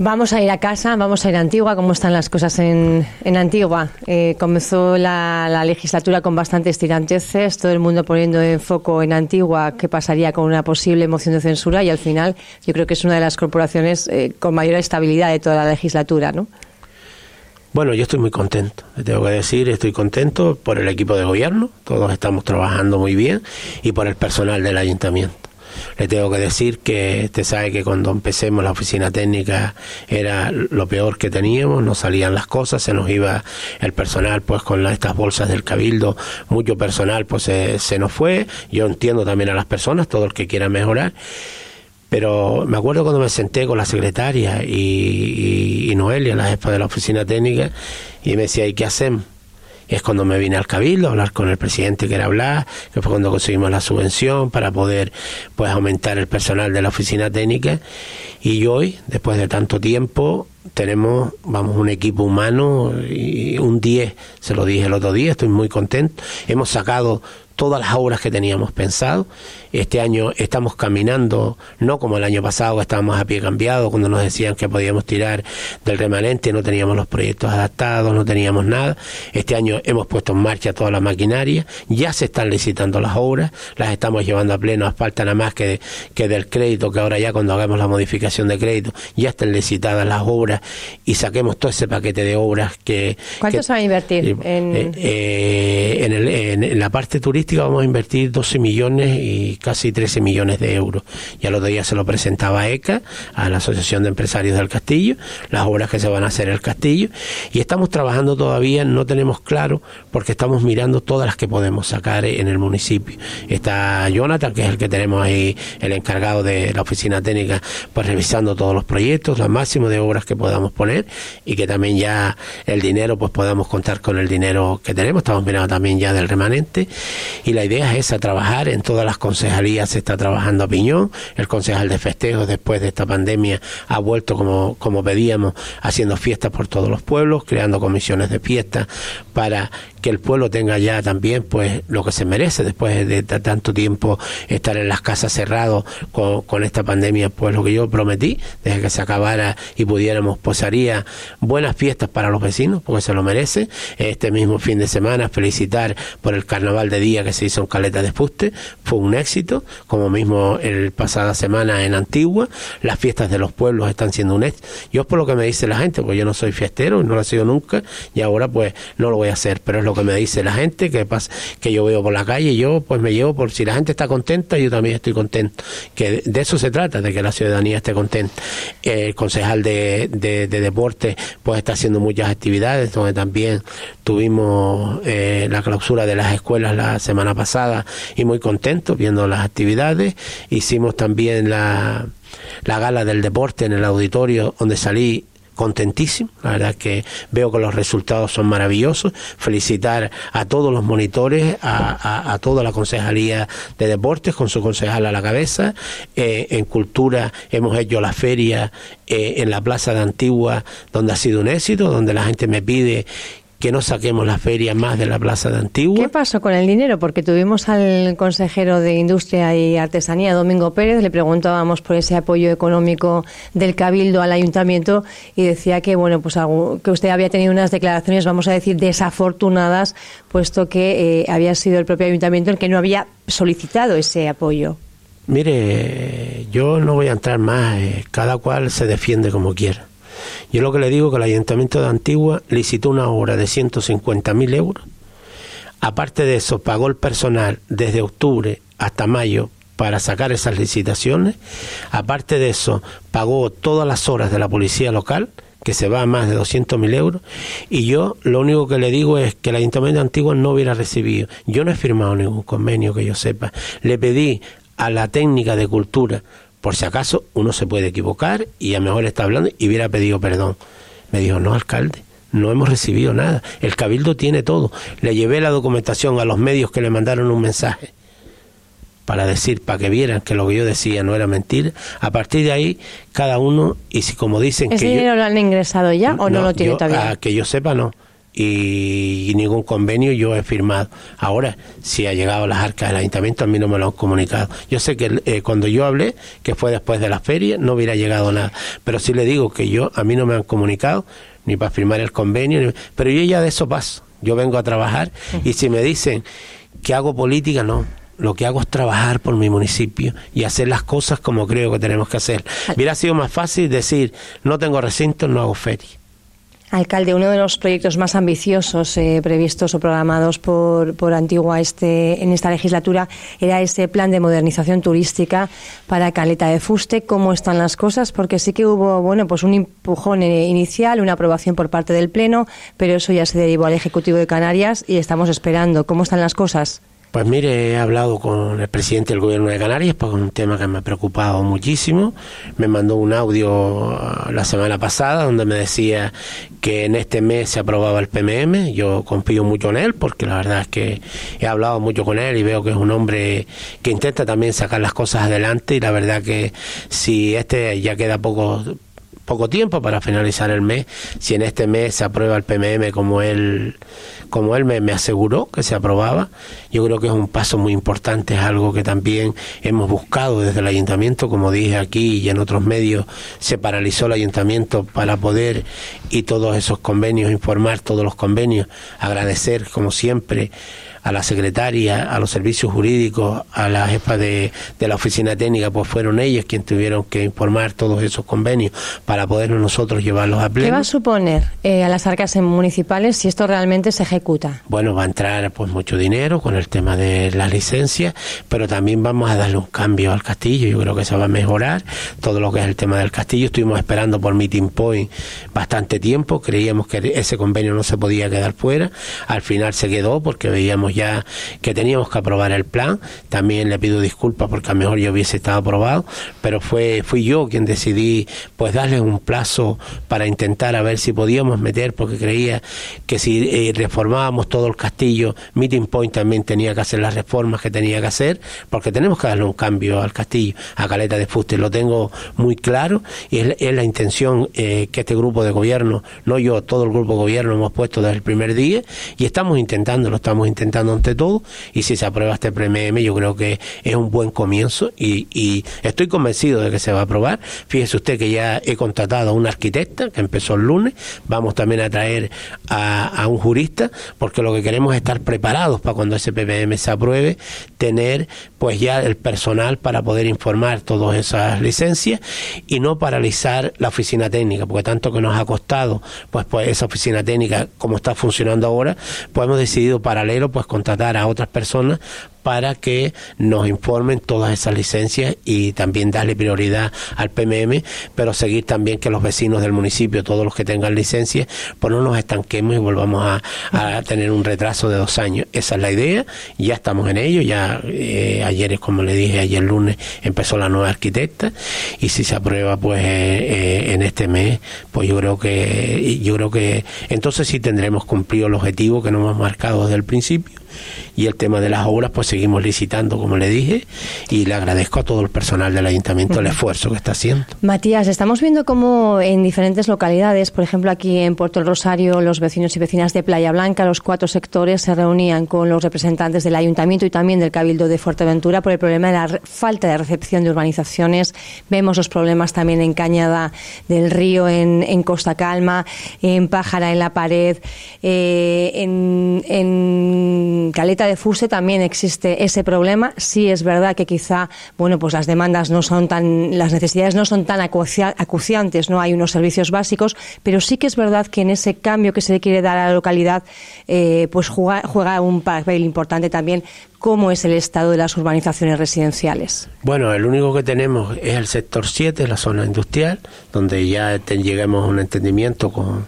A: Vamos a ir a casa, vamos a ir a Antigua. ¿Cómo están las cosas en, en Antigua? Eh, comenzó la, la, legislatura con bastantes tiranteces, todo el mundo poniendo en foco en Antigua qué pasaría con una posible moción de censura y al final yo creo que es una de las corporaciones eh, con mayor estabilidad de toda la legislatura, ¿no?
N: Bueno, yo estoy muy contento, le tengo que decir, estoy contento por el equipo de gobierno, todos estamos trabajando muy bien, y por el personal del ayuntamiento. Le tengo que decir que usted sabe que cuando empecemos la oficina técnica era lo peor que teníamos, no salían las cosas, se nos iba el personal pues con estas bolsas del cabildo, mucho personal pues se, se nos fue, yo entiendo también a las personas, todo el que quiera mejorar pero me acuerdo cuando me senté con la secretaria y, y, Noelia, la jefa de la oficina técnica, y me decía, ¿y qué hacemos? Es cuando me vine al cabildo a hablar con el presidente que era hablar, que fue cuando conseguimos la subvención para poder pues aumentar el personal de la oficina técnica. Y hoy, después de tanto tiempo, tenemos, vamos, un equipo humano y un 10, se lo dije el otro día, estoy muy contento. Hemos sacado todas las obras que teníamos pensado. Este año estamos caminando, no como el año pasado que estábamos a pie cambiado, cuando nos decían que podíamos tirar del remanente, no teníamos los proyectos adaptados, no teníamos nada. Este año hemos puesto en marcha toda la maquinaria, ya se están licitando las obras, las estamos llevando a pleno, falta nada más que, que del crédito, que ahora ya cuando hagamos la modificación de crédito, ya estén licitadas las obras y saquemos todo ese paquete de obras que...
A: ¿Cuánto se va a invertir?
N: en... Eh, eh, en, el, en la parte turística vamos a invertir 12 millones y casi 13 millones de euros. Ya el otro día se lo presentaba a ECA, a la Asociación de Empresarios del Castillo, las obras que se van a hacer en el castillo, y estamos trabajando todavía, no tenemos claro, porque estamos mirando todas las que podemos sacar en el municipio. Está Jonathan, que es el que tenemos ahí, el encargado de la oficina técnica, pues revisando todos los proyectos, lo máximo de obras que podamos poner, y que también ya el dinero, pues podamos contar con el dinero que tenemos. Estamos mirando también ya del remanente y la idea es esa, trabajar en todas las se está trabajando a piñón, el concejal de festejos después de esta pandemia ha vuelto como, como pedíamos, haciendo fiestas por todos los pueblos, creando comisiones de fiesta para que el pueblo tenga ya también pues lo que se merece después de tanto tiempo estar en las casas cerrados con, esta pandemia, pues lo que yo prometí, desde que se acabara y pudiéramos, pues haría buenas fiestas para los vecinos, porque se lo merece. Este mismo fin de semana felicitar por el carnaval de día que se hizo en Caleta de Fuste, fue un éxito, como mismo el pasada semana en Antigua, las fiestas de los pueblos están siendo un éxito. Yo es por lo que me dice la gente, porque yo no soy fiestero, no lo he sido nunca, y ahora pues no lo voy a hacer, pero es lo que me dice la gente, que pasa, que yo veo por la calle, yo pues me llevo por si la gente está contenta, yo también estoy contento. Que de eso se trata, de que la ciudadanía esté contenta. El concejal de, de, de deporte pues está haciendo muchas actividades, donde también tuvimos eh, la clausura de las escuelas la semana pasada y muy contentos viendo las actividades. Hicimos también la, la gala del deporte en el auditorio donde salí contentísimo, la verdad que veo que los resultados son maravillosos, felicitar a todos los monitores, a, a, toda la concejalía de deportes con su concejal a la cabeza, eh, en cultura hemos hecho la feria eh, en la plaza de Antigua donde ha sido un éxito, donde la gente me pide que no saquemos la feria más de la Plaza de Antigua.
A: ¿Qué pasó con el dinero? Porque tuvimos al consejero de Industria y Artesanía, Domingo Pérez, le preguntábamos por ese apoyo económico del Cabildo al Ayuntamiento y decía que, bueno, pues que usted había tenido unas declaraciones, vamos a decir, desafortunadas, puesto que eh, había sido el propio Ayuntamiento el que no había solicitado ese apoyo.
N: Mire, yo no voy a entrar más, eh, cada cual se defiende como quiera. Yo lo que le digo que el Ayuntamiento de Antigua licitó una obra de 150.000 euros. Aparte de eso, pagó el personal desde octubre hasta mayo para sacar esas licitaciones. Aparte de eso, pagó todas las horas de la policía local, que se va a más de 200.000 euros, y yo lo único que le digo es que el Ayuntamiento de Antigua no hubiera recibido. Yo no he firmado ningún convenio que yo sepa. Le pedí a la técnica de cultura, por si acaso uno se puede equivocar y a lo mejor está hablando y hubiera pedido perdón. Me dijo, no, alcalde, no hemos recibido nada. El cabildo tiene todo. Le llevé la documentación a los medios que le mandaron un mensaje para decir, para que vieran que lo que yo decía no era mentira. A partir de ahí, cada uno, y si como dicen
A: ¿Ese
N: que...
A: dinero lo han ingresado ya o no, lo tiene
N: yo-
A: todavía?
N: a que yo sepa, no. Y, ningún convenio yo he firmado. Ahora, si ha llegado a las arcas del ayuntamiento, a mí no me lo han comunicado. Yo sé que eh, cuando yo hablé, que fue después de la feria, no hubiera llegado nada. Pero sí le digo que yo, a mí no me han comunicado ni para firmar el convenio, ni- pero yo ya de eso paso. Yo vengo a trabajar y si me dicen que hago política, no. Lo que hago es trabajar por mi municipio y hacer las cosas como creo que tenemos que hacer. Hubiera sido más fácil decir, no tengo recinto, no hago feria.
A: Alcalde, uno de los proyectos más ambiciosos eh, previstos o programados por, por Antigua este, en esta legislatura era ese plan de modernización turística para Caleta de Fuste. ¿Cómo están las cosas? Porque sí que hubo bueno, pues un empujón eh, inicial, una aprobación por parte del Pleno, pero eso ya se derivó al Ejecutivo de Canarias y estamos esperando. ¿Cómo están las cosas?
N: Pues mire, he hablado con el presidente del gobierno de Canarias por un tema que me ha preocupado muchísimo. Me mandó un audio ah, la semana pasada donde me decía que en este mes se aprobaba el PMM. Yo confío mucho en él porque la verdad es que he hablado mucho con él y veo que es un hombre que intenta también sacar las cosas adelante y la verdad que si este ya queda poco poco tiempo para finalizar el mes. Si en este mes se aprueba el PMM como él, como él me, me aseguró que se aprobaba, yo creo que es un paso muy importante, es algo que también hemos buscado desde el ayuntamiento, como dije aquí y en otros medios, se paralizó el ayuntamiento para poder y todos esos convenios, informar todos los convenios, agradecer como siempre a la secretaria, a los servicios jurídicos, a la jefa de, de la oficina técnica, pues fueron ellos quienes tuvieron que informar todos esos convenios para poder nosotros llevarlos a
A: ¿Qué va
N: pleno.
A: a suponer eh, a las arcas municipales si esto realmente se ejecuta?
N: Bueno, va a entrar pues mucho dinero con el tema de las licencias, pero también vamos a darle un cambio al castillo. Yo creo que se va a mejorar todo lo que es el tema del castillo. Estuvimos esperando por Meeting Point bastante tiempo. Creíamos que ese convenio no se podía quedar fuera. Al final se quedó porque veíamos ya que teníamos que aprobar el plan. También le pido disculpas porque a lo mejor yo hubiese estado aprobado, pero fue fui yo quien decidí pues darle un plazo para intentar a ver si podíamos meter porque creía que si eh, reformábamos todo el castillo, Meeting Point también tenía que hacer las reformas que tenía que hacer, porque tenemos que darle un cambio al castillo, a Caleta de Fuste, lo tengo muy claro y es, la intención eh, que este grupo de gobierno, no yo, todo el grupo de gobierno hemos puesto desde el primer día y estamos intentando, lo estamos intentando ante todo y si se aprueba este PMM yo creo que es un buen comienzo y, estoy convencido de que se va a aprobar. Fíjese usted que ya he contratado a una arquitecta que empezó el lunes, vamos también a traer a, a un jurista porque lo que queremos es estar preparados para cuando ese PPM se apruebe, tener pues ya el personal para poder informar todas esas licencias y no paralizar la oficina técnica, porque tanto que nos ha costado pues pues esa oficina técnica como está funcionando ahora, pues hemos decidido paralelo pues contratar a otras personas para que nos informen todas esas licencias y también darle prioridad al PMM, pero seguir también que los vecinos del municipio, todos los que tengan licencias, pues no nos estanquemos y volvamos a, tener un retraso de dos años. Esa es la idea, ya estamos en ello, ya eh, ayer, como le dije, ayer lunes empezó la nueva arquitecta y si se aprueba pues eh, eh, en este mes, pues yo creo que yo creo que entonces sí tendremos cumplido el objetivo que nos hemos marcado desde el principio y el tema de las obras pues seguimos licitando como le dije y le agradezco a todo el personal del ayuntamiento el esfuerzo que está haciendo.
A: Matías, estamos viendo cómo en diferentes localidades, por ejemplo aquí en Puerto del Rosario, los vecinos y vecinas de Playa Blanca, los cuatro sectores se reunían con los representantes del ayuntamiento y también del Cabildo de Fuerteventura por el problema de la falta de recepción de urbanizaciones. Vemos los problemas también en Cañada del Río, en, en Costa Calma, en Pájara, en La Pared, eh, en en Caleta de Fuse también existe ese problema. Sí es verdad que quizá, bueno, pues las demandas no son tan, las necesidades no son tan acuciantes, no hay unos servicios básicos, pero sí que es verdad que en ese cambio que se le quiere dar a la localidad, eh, pues juega, juega un papel importante también cómo es el estado de las urbanizaciones residenciales.
N: Bueno, el único que tenemos es el sector 7, la zona industrial, donde ya llegamos a un entendimiento con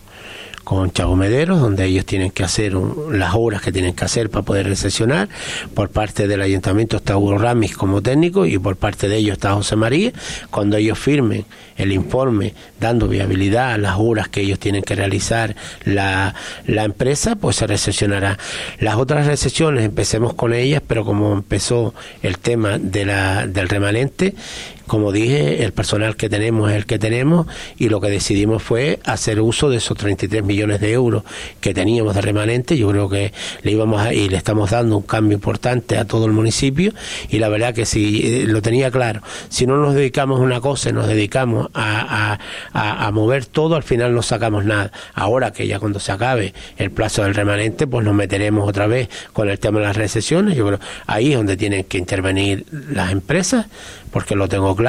N: con Chagomederos, donde ellos tienen que hacer las obras que tienen que hacer para poder recesionar. Por parte del ayuntamiento está Hugo Ramis como técnico y por parte de ellos está José María. Cuando ellos firmen el informe dando viabilidad a las obras que ellos tienen que realizar la, la empresa, pues se recesionará. Las otras recesiones, empecemos con ellas, pero como empezó el tema de la, del remanente, como dije, el personal que tenemos es el que tenemos y lo que decidimos fue hacer uso de esos 33 millones de euros que teníamos de remanente. Yo creo que le íbamos a, y le estamos dando un cambio importante a todo el municipio y la verdad que si eh, lo tenía claro, si no nos dedicamos a una cosa y nos dedicamos a, mover todo, al final no sacamos nada. Ahora que ya cuando se acabe el plazo del remanente, pues nos meteremos otra vez con el tema de las recesiones. Yo creo ahí es donde tienen que intervenir las empresas porque lo tengo claro,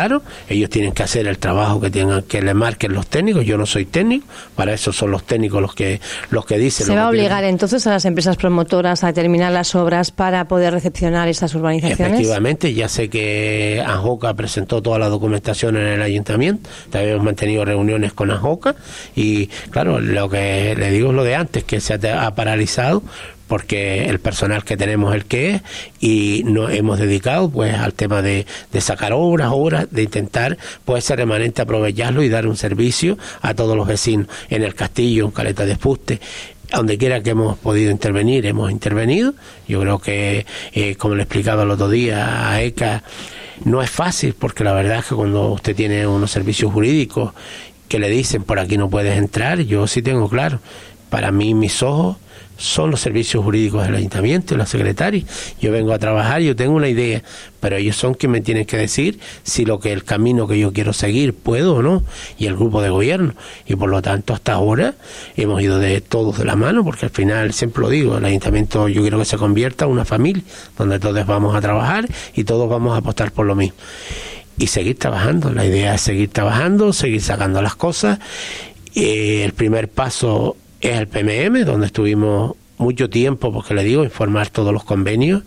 N: ellos tienen que hacer el trabajo que tengan que le marquen los técnicos, yo no soy técnico, para eso son los técnicos los que los que dicen.
A: ¿Se va a obligar entonces a las empresas promotoras a terminar las obras para poder recepcionar esas urbanizaciones?
N: Efectivamente, ya sé que Anjoca presentó toda la documentación en el ayuntamiento, también hemos mantenido reuniones con Anjoca y claro, lo que le digo es lo de antes, que se ha paralizado porque el personal que tenemos es el que es y nos hemos dedicado pues al tema de, sacar obras, obras, de intentar pues ese remanente aprovecharlo y dar un servicio a todos los vecinos en el castillo, en Caleta de Fuste, donde quiera que hemos podido intervenir, hemos intervenido. Yo creo que, eh, como le he explicado el otro día a ECA, no es fácil porque la verdad es que cuando usted tiene unos servicios jurídicos que le dicen por aquí no puedes entrar, yo sí tengo claro, para mí mis ojos son los servicios jurídicos del ayuntamiento, los secretarios. Yo vengo a trabajar, yo tengo una idea, pero ellos son quienes me tienen que decir si lo que el camino que yo quiero seguir puedo o no, y el grupo de gobierno. Y por lo tanto, hasta ahora hemos ido de todos de la mano, porque al final, siempre lo digo, el ayuntamiento yo quiero que se convierta en una familia, donde todos vamos a trabajar y todos vamos a apostar por lo mismo. Y seguir trabajando, la idea es seguir trabajando, seguir sacando las cosas. Eh, el primer paso es el PMM, donde estuvimos mucho tiempo, porque le digo, informar todos los convenios.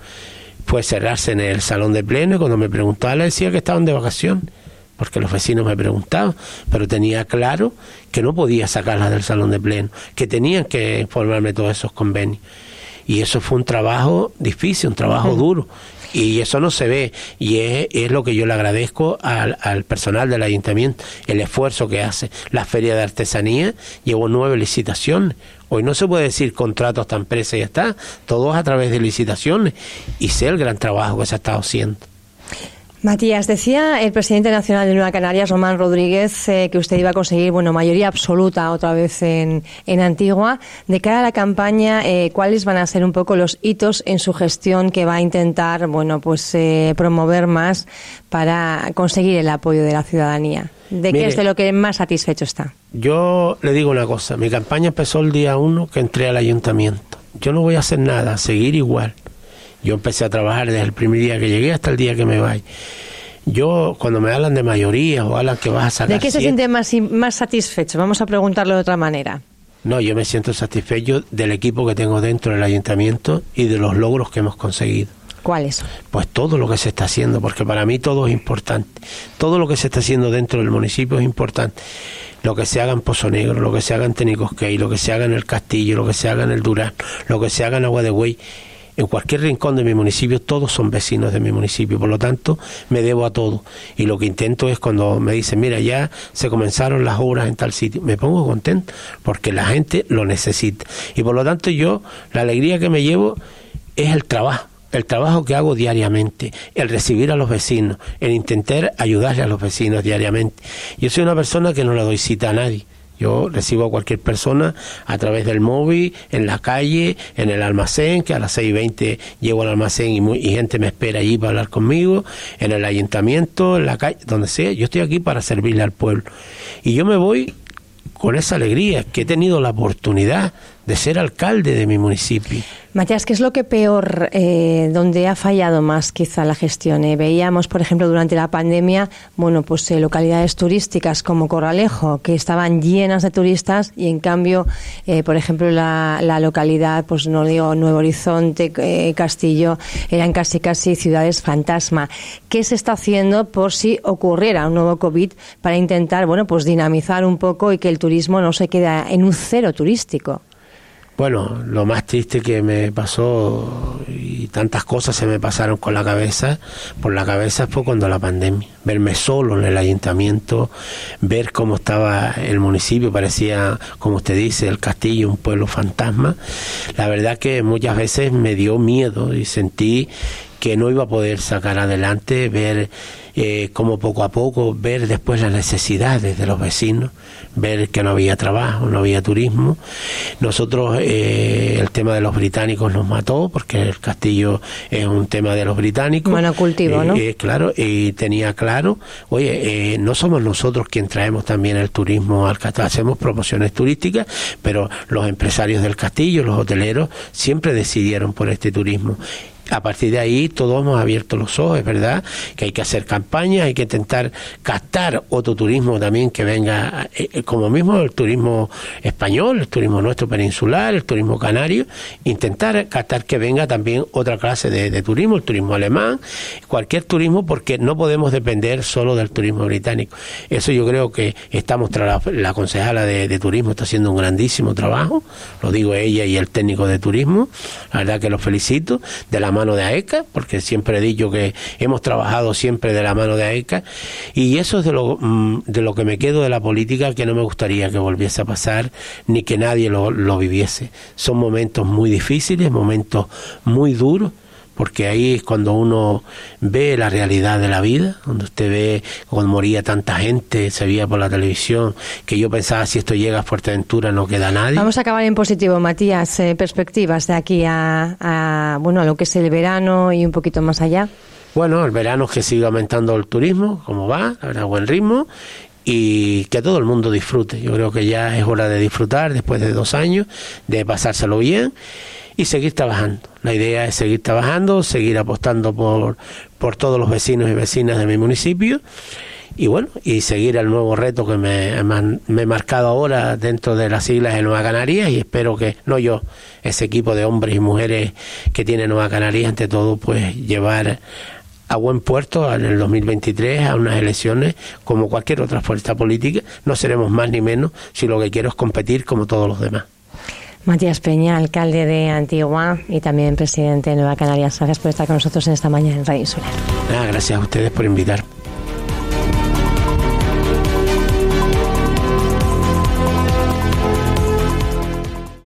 N: Fue cerrarse en el salón de pleno y cuando me preguntaba le decía que estaban de vacaciones, porque los vecinos me preguntaban, pero tenía claro que no podía sacarlas del salón de pleno, que tenían que informarme todos esos convenios. Y eso fue un trabajo difícil, un trabajo duro y eso no se ve y es, es lo que yo le agradezco al, al, personal del ayuntamiento, el esfuerzo que hace. La feria de artesanía llevó nueve licitaciones. Hoy no se puede decir contratos esta empresa y ya está, todo a través de licitaciones y sé el gran trabajo que se ha estado haciendo.
A: Matías, decía el presidente nacional de Nueva Canarias, Román Rodríguez, eh, que usted iba a conseguir bueno, mayoría absoluta otra vez en, en Antigua. De cara a la campaña, eh, ¿cuáles van a ser un poco los hitos en su gestión que va a intentar bueno, pues, eh, promover más para conseguir el apoyo de la ciudadanía? ¿De qué es de lo que más satisfecho está?
N: Yo le digo una cosa, mi campaña empezó el día uno que entré al ayuntamiento. Yo no voy a hacer nada, seguir igual yo empecé a trabajar desde el primer día que llegué hasta el día que me vaya. Yo, cuando me hablan de mayoría o hablan que vas a sacar...
A: ¿De qué se siente más, más satisfecho? Vamos a preguntarlo de otra manera.
N: No, yo me siento satisfecho del equipo que tengo dentro del ayuntamiento y de los logros que hemos conseguido.
A: ¿Cuáles?
N: Pues todo lo que se está haciendo, porque para mí todo es importante. Todo lo que se está haciendo dentro del municipio es importante. Lo que se haga en Pozo Negro, lo que se haga en Tenicosquey, lo que se haga en el Castillo, lo que se haga en el Durán, lo que se haga en Agua de Güey en cualquier rincón de mi municipio, todos son vecinos de mi municipio, por lo tanto me debo a todo. Y lo que intento es cuando me dicen, mira, ya se comenzaron las obras en tal sitio, me pongo contento porque la gente lo necesita. Y por lo tanto yo, la alegría que me llevo es el trabajo el trabajo que hago diariamente, el recibir a los vecinos, el intentar ayudarle a los vecinos diariamente. Yo soy una persona que no le doy cita a nadie. Yo recibo a cualquier persona a través del móvil, en la calle, en el almacén, que a las 6.20 llego al almacén y, y, gente me espera allí para hablar conmigo, en el ayuntamiento, en la calle, donde sea. Yo estoy aquí para servirle al pueblo. Y yo me voy con esa alegría que he tenido la oportunidad de ser alcalde de mi municipio.
A: Matías, ¿qué es lo que peor, eh, donde ha fallado más quizá la gestión? Eh, veíamos, por ejemplo, durante la pandemia, bueno, pues eh, localidades turísticas como Corralejo, que estaban llenas de turistas y en cambio, por ejemplo, la, la, localidad, pues no digo Nuevo Horizonte, Castillo, eran casi casi ciudades fantasma. ¿Qué se está haciendo por si ocurriera un nuevo COVID para intentar, bueno, pues dinamizar un poco y que el turismo no se quede en un cero turístico?
N: Bueno, lo más triste que me pasó y tantas cosas se me pasaron con la cabeza, por la cabeza fue cuando la pandemia. Verme solo en el ayuntamiento, ver cómo estaba el municipio, parecía, como usted dice, el castillo, un pueblo fantasma. La verdad que muchas veces me dio miedo y sentí que no iba a poder sacar adelante, ver eh, cómo poco a poco, ver después las necesidades de los vecinos, ver que no había trabajo, no había turismo. Nosotros eh, el tema de los británicos nos mató porque el castillo es un tema de los británicos.
A: Monocultivo, ¿no?
N: Eh, claro, y tenía claro, oye, no somos nosotros quien traemos también el turismo al castillo, hacemos promociones turísticas, pero los empresarios del castillo, los hoteleros, siempre decidieron por este turismo a partir de ahí todos hemos abierto los ojos, es verdad que hay que hacer campañas, hay que intentar captar otro turismo también que venga, eh, eh, como mismo el turismo español, el turismo nuestro peninsular, el turismo canario, intentar captar que venga también otra clase de, turismo, el turismo alemán, cualquier turismo, porque no podemos depender solo del turismo británico. Eso yo creo que estamos, tras la, concejala de, de turismo está haciendo un grandísimo trabajo, lo digo ella y el técnico de turismo, la verdad que los felicito, de la mano de AECA, porque siempre he dicho que hemos trabajado siempre de la mano de AECA, y eso es de lo, mm, de lo que me quedo de la política que no me gustaría que volviese a pasar, ni que nadie lo, lo viviese. Son momentos muy difíciles, momentos muy duros, porque ahí es cuando uno ve la realidad de la vida, donde usted ve cuando moría tanta gente, se veía por la televisión, que yo pensaba si esto llega a Fuerteventura no queda nadie.
A: Vamos a acabar en positivo, Matías, eh, perspectivas de aquí a, bueno, a lo que es el verano y un poquito más allá.
N: Bueno, el verano es que sigue aumentando el turismo, como va, a buen ritmo, y que todo el mundo disfrute. Yo creo que ya es hora de disfrutar después de dos años, de pasárselo bien y seguir trabajando. La idea es seguir trabajando, seguir apostando por, por todos los vecinos y vecinas de mi municipio y bueno, y seguir el nuevo reto que me, me, he marcado ahora dentro de las siglas de Nueva Canarias y espero que, no yo, ese equipo de hombres y mujeres que tiene Nueva Canarias, ante todo, pues llevar a buen puerto en el 2023 a unas elecciones como cualquier otra fuerza política. No seremos más ni menos si lo que quiero es competir como todos los demás.
A: Matías Peña, alcalde de Antigua y también presidente de Nueva Canarias. Gracias por estar con nosotros en esta mañana en Radio Insular.
N: gracias a ustedes por invitar.